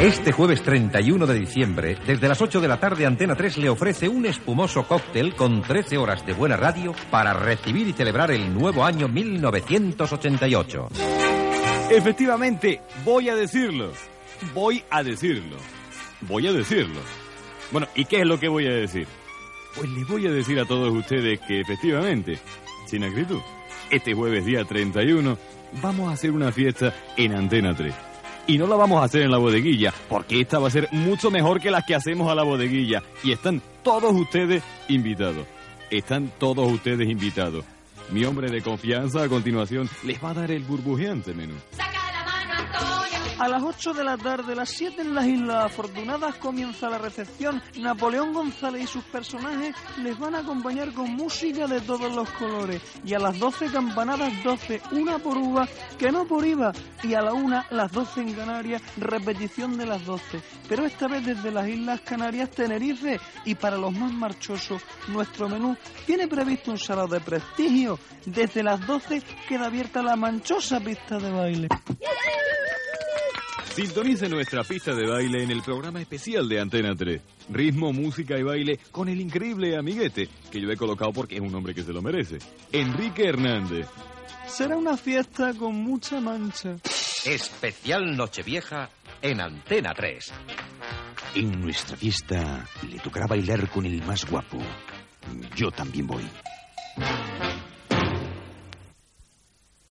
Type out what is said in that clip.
Este jueves 31 de diciembre, desde las 8 de la tarde, Antena 3 le ofrece un espumoso cóctel con 13 horas de buena radio para recibir y celebrar el nuevo año 1988. Efectivamente, voy a decirlo. Voy a decirlo. Voy a decirlo. Bueno, ¿y qué es lo que voy a decir? Pues les voy a decir a todos ustedes que efectivamente, sin acritud, este jueves día 31 vamos a hacer una fiesta en Antena 3. Y no la vamos a hacer en la bodeguilla, porque esta va a ser mucho mejor que las que hacemos a la bodeguilla. Y están todos ustedes invitados. Están todos ustedes invitados. Mi hombre de confianza a continuación les va a dar el burbujeante menú. A las 8 de la tarde, las 7 en las Islas Afortunadas comienza la recepción. Napoleón González y sus personajes les van a acompañar con música de todos los colores. Y a las 12 campanadas 12, una por uva, que no por IVA. Y a la 1, las 12 en Canarias, repetición de las 12. Pero esta vez desde las Islas Canarias, Tenerife. Y para los más marchosos, nuestro menú tiene previsto un salón de prestigio. Desde las 12 queda abierta la manchosa pista de baile. Sintonice nuestra pista de baile en el programa especial de Antena 3. Ritmo, música y baile con el increíble amiguete, que yo he colocado porque es un hombre que se lo merece. Enrique Hernández. Será una fiesta con mucha mancha. Especial Nochevieja en Antena 3. En nuestra fiesta le tocará bailar con el más guapo. Yo también voy.